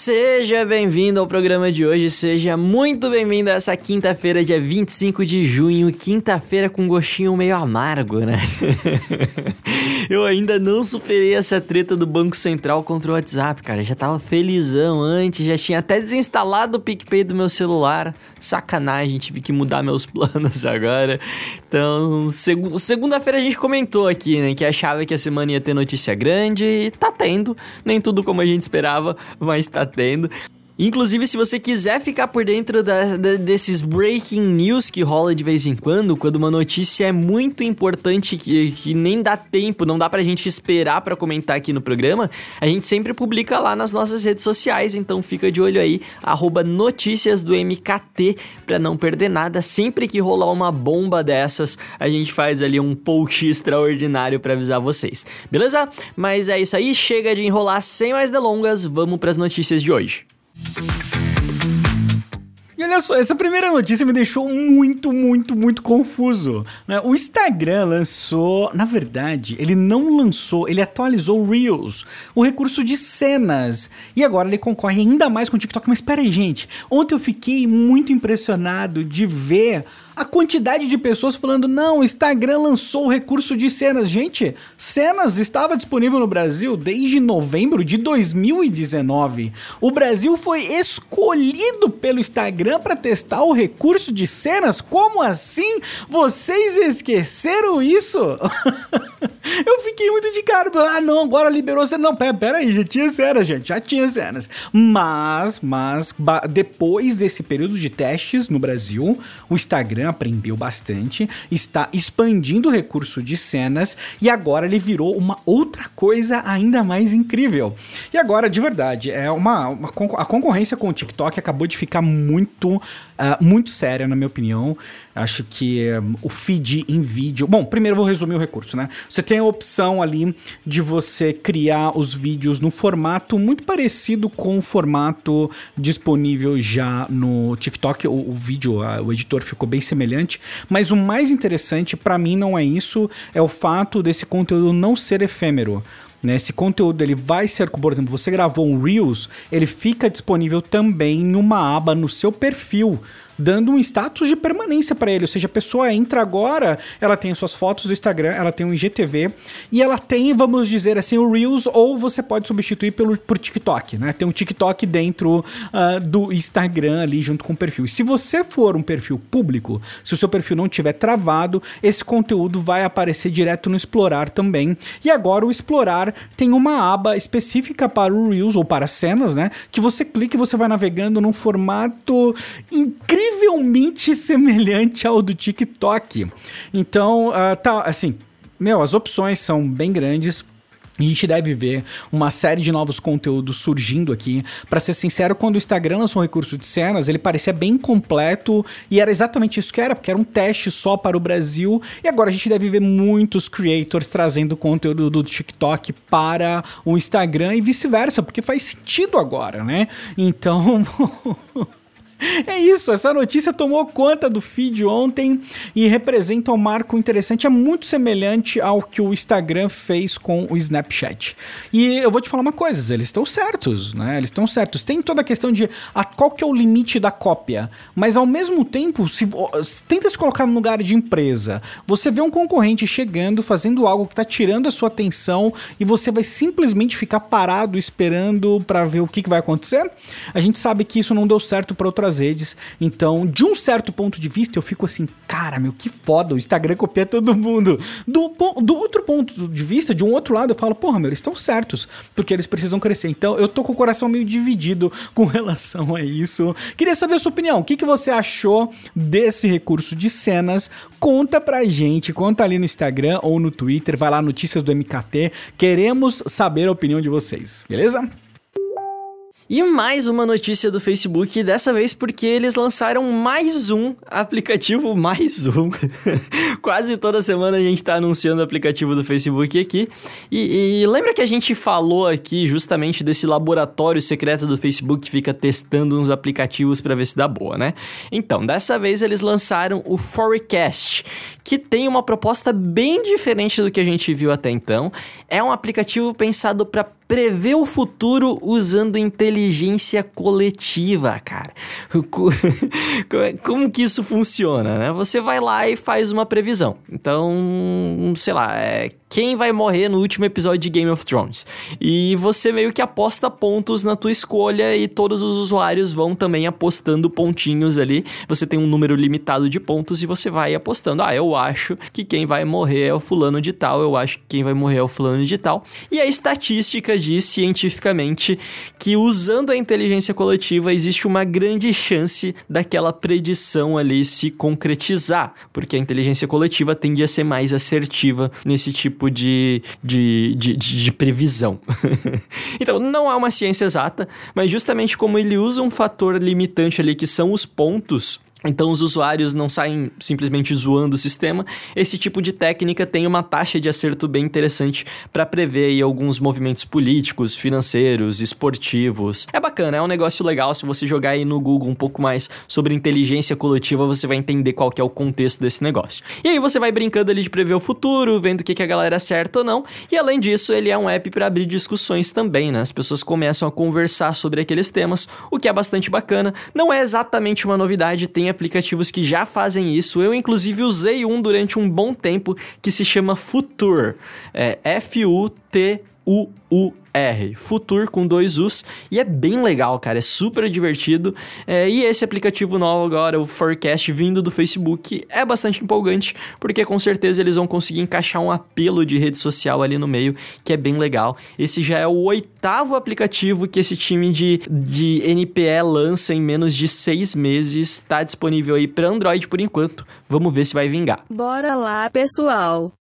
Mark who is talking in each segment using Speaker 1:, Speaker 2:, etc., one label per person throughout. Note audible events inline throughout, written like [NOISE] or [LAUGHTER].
Speaker 1: Seja bem-vindo ao programa de hoje, seja muito bem-vindo a essa quinta-feira, dia 25 de junho, quinta-feira com gostinho meio amargo, né? [LAUGHS] Eu ainda não superei essa treta do Banco Central contra o WhatsApp, cara. Já tava felizão antes, já tinha até desinstalado o PicPay do meu celular. Sacanagem, tive que mudar meus [LAUGHS] planos agora. Então, seg segunda-feira a gente comentou aqui, né, que achava que a semana ia ter notícia grande e tá tendo. Nem tudo como a gente esperava, mas tá tendo. Inclusive, se você quiser ficar por dentro da, da, desses breaking news que rola de vez em quando, quando uma notícia é muito importante que, que nem dá tempo, não dá pra gente esperar para comentar aqui no programa, a gente sempre publica lá nas nossas redes sociais, então fica de olho aí, arroba notícias do MKT, pra não perder nada. Sempre que rolar uma bomba dessas, a gente faz ali um post extraordinário para avisar vocês, beleza? Mas é isso aí, chega de enrolar sem mais delongas, vamos para as notícias de hoje.
Speaker 2: E olha só, essa primeira notícia me deixou muito, muito, muito confuso. Né? O Instagram lançou, na verdade, ele não lançou, ele atualizou o Reels, o recurso de cenas. E agora ele concorre ainda mais com o TikTok. Mas espera aí, gente. Ontem eu fiquei muito impressionado de ver a quantidade de pessoas falando: não, o Instagram lançou o recurso de cenas. Gente, cenas estava disponível no Brasil desde novembro de 2019. O Brasil foi escolhido pelo Instagram para testar o recurso de cenas. Como assim? Vocês esqueceram isso? [LAUGHS] Eu fiquei muito de cara. Ah, não, agora liberou cenas. Não, pera, pera aí, já tinha cenas, gente, já tinha cenas. Mas, mas, depois desse período de testes no Brasil, o Instagram aprendeu bastante, está expandindo o recurso de cenas e agora ele virou uma outra coisa ainda mais incrível. E agora, de verdade, é uma, uma a concorrência com o TikTok acabou de ficar muito, uh, muito séria, na minha opinião. Acho que um, o feed em vídeo. Bom, primeiro vou resumir o recurso, né? Você tem a opção ali de você criar os vídeos no formato muito parecido com o formato disponível já no TikTok. O, o vídeo, a, o editor ficou bem semelhante, mas o mais interessante para mim não é isso, é o fato desse conteúdo não ser efêmero. Né? Esse conteúdo ele vai ser, por exemplo, você gravou um Reels, ele fica disponível também em uma aba no seu perfil dando um status de permanência para ele. Ou seja, a pessoa entra agora, ela tem as suas fotos do Instagram, ela tem um IGTV e ela tem, vamos dizer assim, o Reels, ou você pode substituir pelo, por TikTok, né? Tem um TikTok dentro uh, do Instagram ali junto com o perfil. E se você for um perfil público, se o seu perfil não tiver travado, esse conteúdo vai aparecer direto no Explorar também. E agora o Explorar tem uma aba específica para o Reels ou para cenas, né? Que você clica e você vai navegando num formato incrível incrivelmente semelhante ao do TikTok. Então, uh, tá, assim, meu, as opções são bem grandes. A gente deve ver uma série de novos conteúdos surgindo aqui. Para ser sincero, quando o Instagram lançou um recurso de cenas, ele parecia bem completo e era exatamente isso que era, porque era um teste só para o Brasil. E agora a gente deve ver muitos creators trazendo conteúdo do TikTok para o Instagram e vice-versa, porque faz sentido agora, né? Então. [LAUGHS] É isso, essa notícia tomou conta do feed ontem e representa um marco interessante, é muito semelhante ao que o Instagram fez com o Snapchat. E eu vou te falar uma coisa, eles estão certos, né? Eles estão certos. Tem toda a questão de a, qual que é o limite da cópia, mas ao mesmo tempo, se, tenta se colocar no lugar de empresa. Você vê um concorrente chegando, fazendo algo que está tirando a sua atenção e você vai simplesmente ficar parado esperando para ver o que, que vai acontecer. A gente sabe que isso não deu certo para outras outras redes. Então, de um certo ponto de vista, eu fico assim, cara, meu, que foda, o Instagram copia todo mundo. Do, do outro ponto de vista, de um outro lado, eu falo, porra, meu, eles estão certos, porque eles precisam crescer. Então, eu tô com o coração meio dividido [LAUGHS] com relação a isso. Queria saber a sua opinião. O que, que você achou desse recurso de cenas? Conta pra gente, conta ali no Instagram ou no Twitter, vai lá, notícias do MKT. Queremos saber a opinião de vocês, beleza?
Speaker 1: E mais uma notícia do Facebook, dessa vez porque eles lançaram mais um aplicativo, [LAUGHS] mais um. Quase toda semana a gente está anunciando o aplicativo do Facebook aqui. E, e, lembra que a gente falou aqui justamente desse laboratório secreto do Facebook que fica testando uns aplicativos para ver se dá boa, né? Então, dessa vez eles lançaram o Forecast, que tem uma proposta bem diferente do que a gente viu até então. É um aplicativo pensado para prever o futuro usando inteligência coletiva, cara. [LAUGHS] Como que isso funciona, né? Você vai lá e faz uma previsão. Então, sei lá, é quem vai morrer no último episódio de Game of Thrones. E você meio que aposta pontos na tua escolha e todos os usuários vão também apostando pontinhos ali. Você tem um número limitado de pontos e você vai apostando. Ah, eu acho que quem vai morrer é o fulano de tal, eu acho que quem vai morrer é o fulano de tal. E a estatística diz cientificamente que usando a inteligência coletiva existe uma grande chance daquela predição ali se concretizar, porque a inteligência coletiva tende a ser mais assertiva nesse tipo tipo de, de, de, de, de previsão. [LAUGHS] então, não é uma ciência exata, mas justamente como ele usa um fator limitante ali, que são os pontos então os usuários não saem simplesmente zoando o sistema. Esse tipo de técnica tem uma taxa de acerto bem interessante para prever alguns movimentos políticos, financeiros, esportivos. É bacana, é um negócio legal. Se você jogar aí no Google um pouco mais sobre inteligência coletiva, você vai entender qual que é o contexto desse negócio. E aí você vai brincando ali de prever o futuro, vendo o que, que a galera acerta ou não. E além disso, ele é um app para abrir discussões também, né? As pessoas começam a conversar sobre aqueles temas, o que é bastante bacana. Não é exatamente uma novidade, tem aplicativos que já fazem isso. Eu, inclusive, usei um durante um bom tempo que se chama Futur. É F-U-T-U-U R, Futur com dois U's, e é bem legal, cara, é super divertido. É, e esse aplicativo novo agora, o Forecast, vindo do Facebook, é bastante empolgante, porque com certeza eles vão conseguir encaixar um apelo de rede social ali no meio, que é bem legal. Esse já é o oitavo aplicativo que esse time de, de NPE lança em menos de seis meses, está disponível aí para Android por enquanto. Vamos ver se vai vingar.
Speaker 3: Bora lá, pessoal!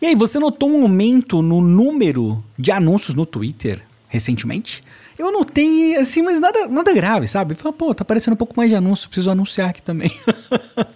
Speaker 2: E aí, você notou um aumento no número de anúncios no Twitter recentemente? Eu notei, assim, mas nada, nada grave, sabe? Fala, pô, tá aparecendo um pouco mais de anúncio, preciso anunciar aqui também. [LAUGHS]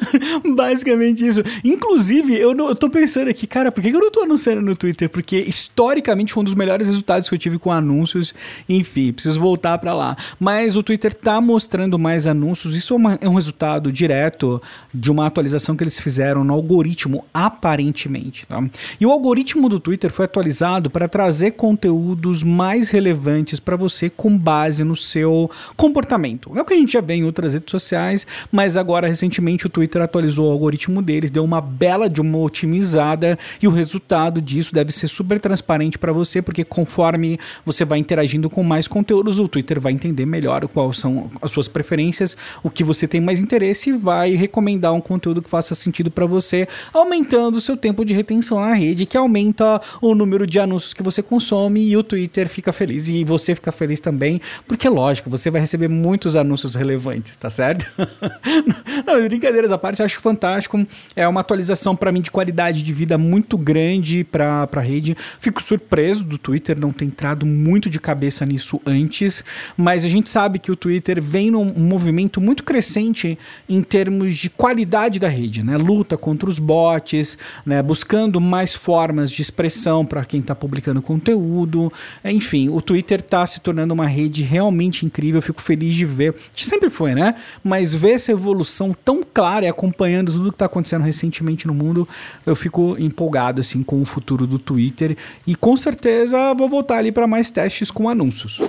Speaker 2: [LAUGHS] Basicamente isso. Inclusive, eu, não, eu tô pensando aqui, cara, por que eu não tô anunciando no Twitter? Porque historicamente foi um dos melhores resultados que eu tive com anúncios. Enfim, preciso voltar para lá. Mas o Twitter tá mostrando mais anúncios. Isso é, uma, é, um resultado direto de uma atualização que eles fizeram no algoritmo, aparentemente. Tá? E o algoritmo do Twitter foi atualizado para trazer conteúdos mais relevantes para você com base no seu comportamento. É o que a gente já vê em outras redes sociais, mas agora recentemente o Twitter atualizou o algoritmo deles, deu uma bela de uma otimizada e o resultado disso deve ser super transparente para você, porque conforme você vai interagindo com mais conteúdos, o Twitter vai entender melhor quais são as suas preferências, o que você tem mais interesse e vai recomendar um conteúdo que faça sentido para você, aumentando o seu tempo de retenção na rede, que aumenta o número de anúncios que você consome e o Twitter fica feliz e você fica feliz também, porque lógico, você vai receber muitos anúncios relevantes, tá certo? [LAUGHS] Não, brincadeira brincadeiras à parte, acho fantástico. É uma atualização para mim de qualidade de vida muito grande para a rede. Fico surpreso do Twitter não ter entrado muito de cabeça nisso antes, mas a gente sabe que o Twitter vem num movimento muito crescente em termos de qualidade da rede, né? Luta contra os bots, né? Buscando mais formas de expressão para quem está publicando conteúdo. Enfim, o Twitter está se tornando uma rede realmente incrível. Fico feliz de ver. Sempre foi, né? Mas ver essa evolução tão clara e acompanhando tudo que está acontecendo recentemente no mundo, eu fico empolgado assim com o futuro do Twitter e com certeza vou voltar ali para mais testes com anúncios.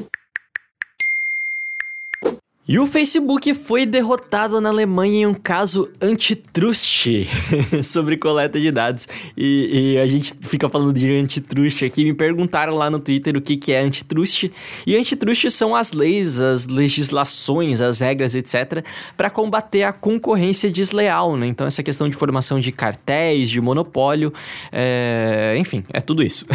Speaker 1: E o Facebook foi derrotado na Alemanha em um caso antitrust [LAUGHS] sobre coleta de dados. E, e, a gente fica falando de antitrust aqui. Me perguntaram lá no Twitter o que, que é antitrust. E antitrust são as leis, as legislações, as regras, etc., para combater a concorrência desleal. Né? Então, essa questão de formação de cartéis, de monopólio, é... enfim, é tudo isso.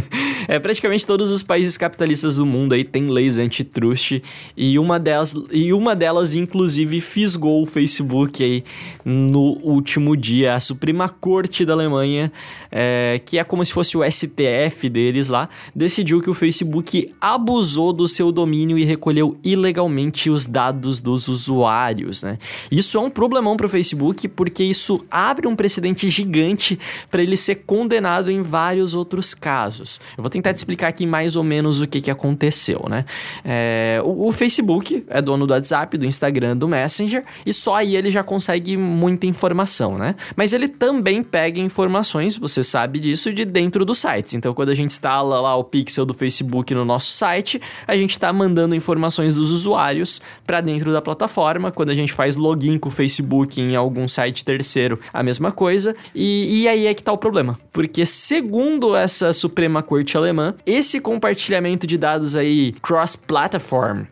Speaker 1: [LAUGHS] é praticamente todos os países capitalistas do mundo aí têm leis antitrust. E uma delas e uma delas, inclusive, fisgou o Facebook aí no último dia. A Suprema Corte da Alemanha, é, que é como se fosse o STF deles lá, decidiu que o Facebook abusou do seu domínio e recolheu ilegalmente os dados dos usuários, né? Isso é um problemão para o Facebook porque isso abre um precedente gigante para ele ser condenado em vários outros casos. Eu vou tentar te explicar aqui mais ou menos o que, que aconteceu, né? É, o, o Facebook é dono do WhatsApp, do Instagram, do Messenger e só aí ele já consegue muita informação, né? Mas ele também pega informações, você sabe disso, de dentro dos sites. Então, quando a gente instala lá o pixel do Facebook no nosso site, a gente está mandando informações dos usuários para dentro da plataforma. Quando a gente faz login com o Facebook em algum site terceiro, a mesma coisa. E, e aí é que tá o problema. Porque, segundo essa Suprema Corte Alemã, esse compartilhamento de dados aí cross-platform,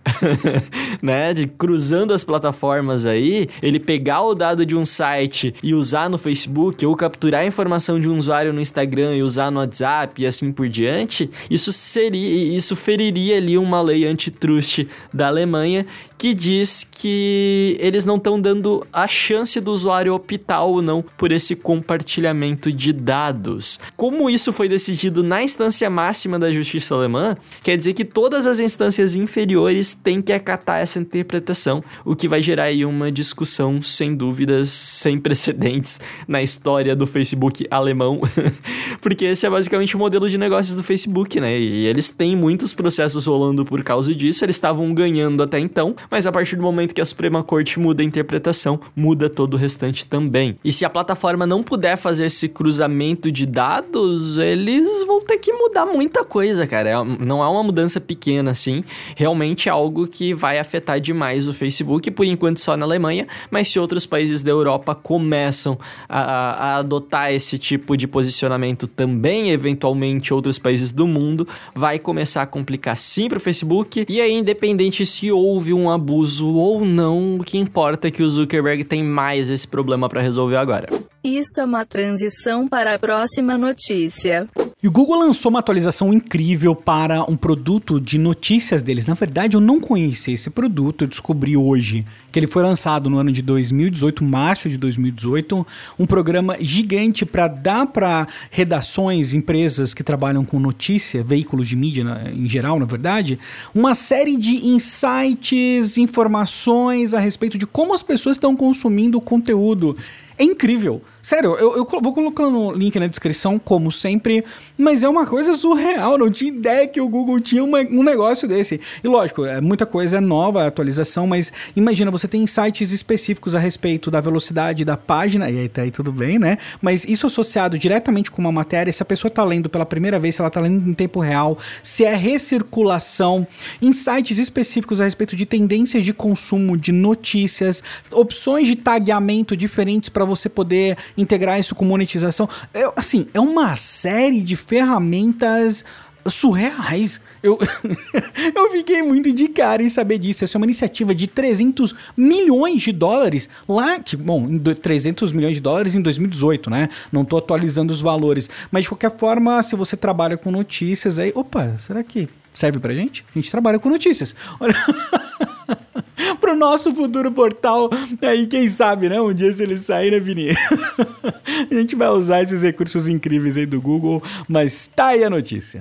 Speaker 1: [LAUGHS] né? De cruzando as plataformas aí, ele pegar o dado de um site e usar no Facebook, ou capturar a informação de um usuário no Instagram e usar no WhatsApp e assim por diante, isso seria, isso feriria ali uma lei antitrust da Alemanha que diz que eles não estão dando a chance do usuário optar ou não por esse compartilhamento de dados. Como isso foi decidido na instância máxima da justiça alemã, quer dizer que todas as instâncias inferiores têm que acatar essa interpretação, o que vai gerar aí uma discussão sem dúvidas sem precedentes na história do Facebook alemão, [LAUGHS] porque esse é basicamente o modelo de negócios do Facebook, né? E eles têm muitos processos rolando por causa disso, eles estavam ganhando até então, mas a partir do momento que a Suprema Corte muda a interpretação, muda todo o restante também. E se a plataforma não puder fazer esse cruzamento de dados, eles vão ter que mudar muita coisa, cara. É, não é uma mudança pequena assim, realmente é algo que vai afetar demais o Facebook, por enquanto só na Alemanha, mas se outros países da Europa começam a, a adotar esse tipo de posicionamento também, eventualmente outros países do mundo, vai começar a complicar sim para o Facebook. E aí, independente se houve um abuso ou não, o que importa é que o Zuckerberg tem mais esse problema para resolver agora.
Speaker 3: Isso é uma transição para a próxima notícia.
Speaker 2: E o Google lançou uma atualização incrível para um produto de notícias deles. Na verdade, eu não conhecia esse produto, eu descobri hoje que ele foi lançado no ano de 2018, março de 2018, um programa gigante para dar para redações, empresas que trabalham com notícia, veículos de mídia em geral, na verdade, uma série de insights, informações a respeito de como as pessoas estão consumindo o conteúdo. É incrível. Sério, eu, eu vou colocando o link na descrição, como sempre, mas é uma coisa surreal. Não tinha ideia que o Google tinha uma, um negócio desse. E lógico, é, muita coisa é nova, atualização, mas imagina, você tem sites específicos a respeito da velocidade da página, e aí tá aí tudo bem, né? Mas isso associado diretamente com uma matéria, se a pessoa tá lendo pela primeira vez, se ela tá lendo em tempo real, se é recirculação, insights específicos a respeito de tendências de consumo, de notícias, opções de tagueamento diferentes para você poder integrar isso com monetização. Assim, é uma série de ferramentas surreais. Eu, [LAUGHS] eu fiquei muito de cara em saber disso. Essa é uma iniciativa de 300 milhões de dólares lá, que, bom, 300 milhões de dólares em 2018, né? Não tô atualizando os valores. Mas de qualquer forma, se você trabalha com notícias aí, opa, será que serve pra gente? A gente trabalha com notícias. Olha. [LAUGHS] [LAUGHS] pro nosso futuro portal. Aí, quem sabe, né? Um dia se ele sair, né, Vini? [LAUGHS] a gente vai usar esses recursos incríveis aí do Google, mas tá aí a notícia.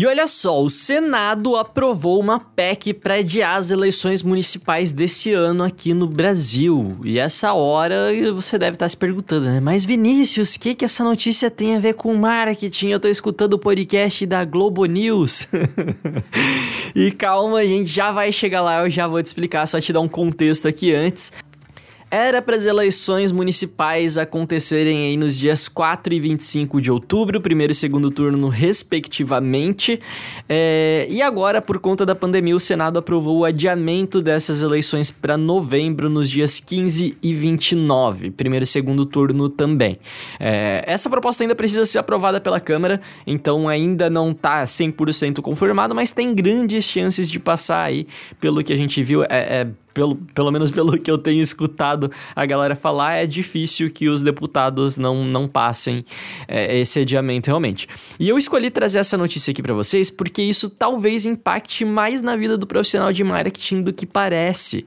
Speaker 1: E olha só, o Senado aprovou uma PEC para adiar as eleições municipais desse ano aqui no Brasil. E essa hora você deve estar se perguntando, né? Mas Vinícius, o que, que essa notícia tem a ver com marketing? Eu tô escutando o podcast da Globo News. [LAUGHS] e calma, a gente já vai chegar lá, eu já vou te explicar, só te dar um contexto aqui antes. Era para as eleições municipais acontecerem aí nos dias 4 e 25 de outubro, primeiro e segundo turno, respectivamente. É, e agora, por conta da pandemia, o Senado aprovou o adiamento dessas eleições para novembro, nos dias 15 e 29, primeiro e segundo turno também. É, essa proposta ainda precisa ser aprovada pela Câmara, então ainda não está 100% confirmado, mas tem grandes chances de passar aí, pelo que a gente viu. É, é pelo, pelo menos pelo que eu tenho escutado a galera falar, é difícil que os deputados não, não passem é, esse adiamento realmente. E eu escolhi trazer essa notícia aqui para vocês porque isso talvez impacte mais na vida do profissional de marketing do que parece.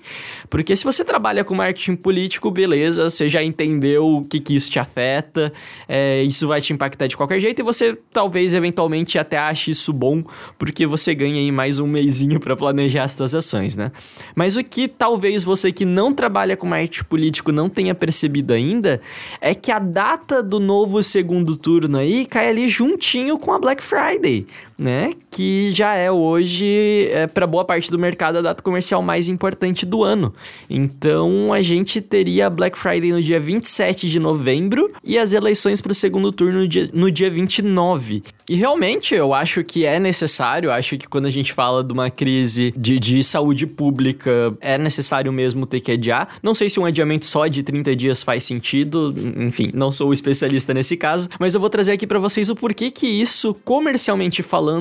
Speaker 1: Porque se você trabalha com marketing político, beleza, você já entendeu o que, que isso te afeta, é, isso vai te impactar de qualquer jeito e você talvez eventualmente até ache isso bom, porque você ganha aí mais um mêsinho para planejar as suas ações, né? Mas o que talvez você que não trabalha com marketing político não tenha percebido ainda é que a data do novo segundo turno aí cai ali juntinho com a Black Friday, né? Que já é hoje, é, para boa parte do mercado, a data comercial mais importante do ano. Então a gente teria Black Friday no dia 27 de novembro e as eleições para o segundo turno no dia, no dia 29. E realmente eu acho que é necessário, acho que quando a gente fala de uma crise de, de saúde pública, é necessário mesmo ter que adiar. Não sei se um adiamento só de 30 dias faz sentido, enfim, não sou especialista nesse caso, mas eu vou trazer aqui para vocês o porquê que isso, comercialmente falando,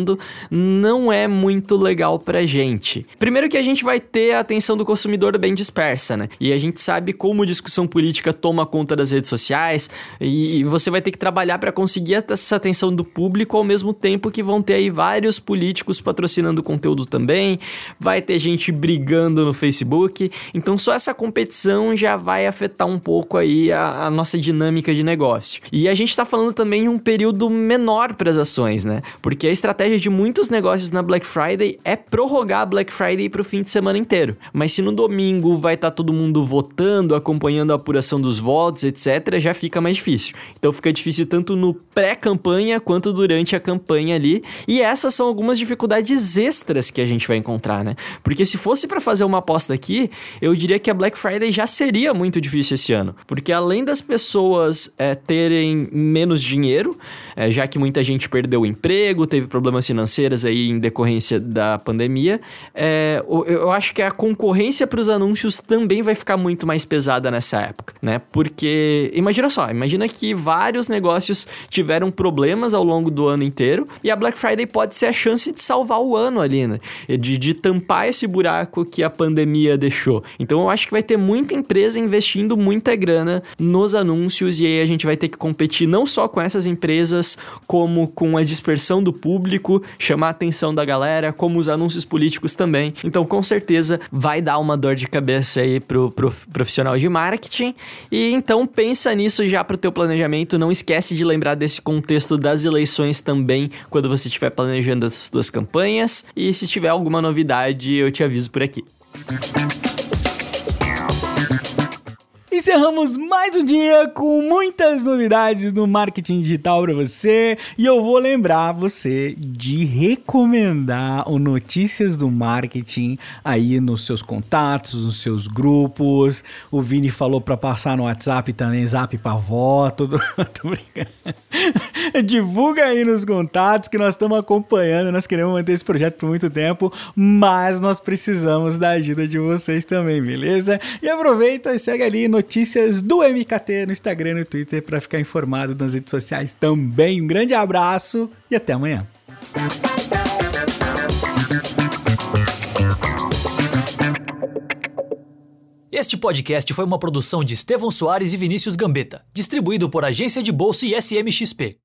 Speaker 1: não é muito legal pra gente. Primeiro que a gente vai ter a atenção do consumidor bem dispersa, né? E a gente sabe como discussão política toma conta das redes sociais e você vai ter que trabalhar para conseguir essa atenção do público ao mesmo tempo que vão ter aí vários políticos patrocinando conteúdo também, vai ter gente brigando no Facebook. Então só essa competição já vai afetar um pouco aí a, a nossa dinâmica de negócio. E a gente está falando também em um período menor para as ações, né? Porque a estratégia de muitos negócios na Black Friday é prorrogar a Black Friday para o fim de semana inteiro. Mas se no domingo vai estar tá todo mundo votando, acompanhando a apuração dos votos, etc., já fica mais difícil. Então fica difícil tanto no pré-campanha quanto durante a campanha ali. E essas são algumas dificuldades extras que a gente vai encontrar, né? Porque se fosse para fazer uma aposta aqui, eu diria que a Black Friday já seria muito difícil esse ano. Porque além das pessoas é, terem menos dinheiro, é, já que muita gente perdeu o emprego, teve problemas financeiros aí em decorrência da pandemia, é, eu acho que a concorrência para os anúncios também vai ficar muito mais pesada nessa época, né? Porque imagina só, imagina que vários negócios tiveram problemas ao longo do ano inteiro e a Black Friday pode ser a chance de salvar o ano ali, né? De, de tampar esse buraco que a pandemia deixou. Então eu acho que vai ter muita empresa investindo muita grana nos anúncios e aí a gente vai ter que competir não só com essas empresas, como com a dispersão do público, chamar a atenção da galera, como os anúncios políticos também. Então com certeza vai dar uma dor de cabeça aí pro, pro profissional de marketing. E então pensa nisso já pro teu planejamento, não esquece de lembrar desse contexto das eleições também quando você estiver planejando as suas campanhas. E se tiver alguma novidade, eu te aviso por aqui.
Speaker 2: Encerramos mais um dia com muitas novidades no marketing digital para você e eu vou lembrar você de recomendar o Notícias do Marketing aí nos seus contatos, nos seus grupos. O Vini falou para passar no WhatsApp também, Zap para voto. [LAUGHS] Tô brincando. Divulga aí nos contatos que nós estamos acompanhando, nós queremos manter esse projeto por muito tempo, mas nós precisamos da ajuda de vocês também, beleza? E aproveita e segue ali no notícias do MKT no Instagram e no Twitter para ficar informado nas redes sociais também. Um grande abraço e até amanhã.
Speaker 4: Este podcast foi uma produção de Estevão Soares e Vinícius Gambetta, distribuído por Agência de Bolsa e SMXP.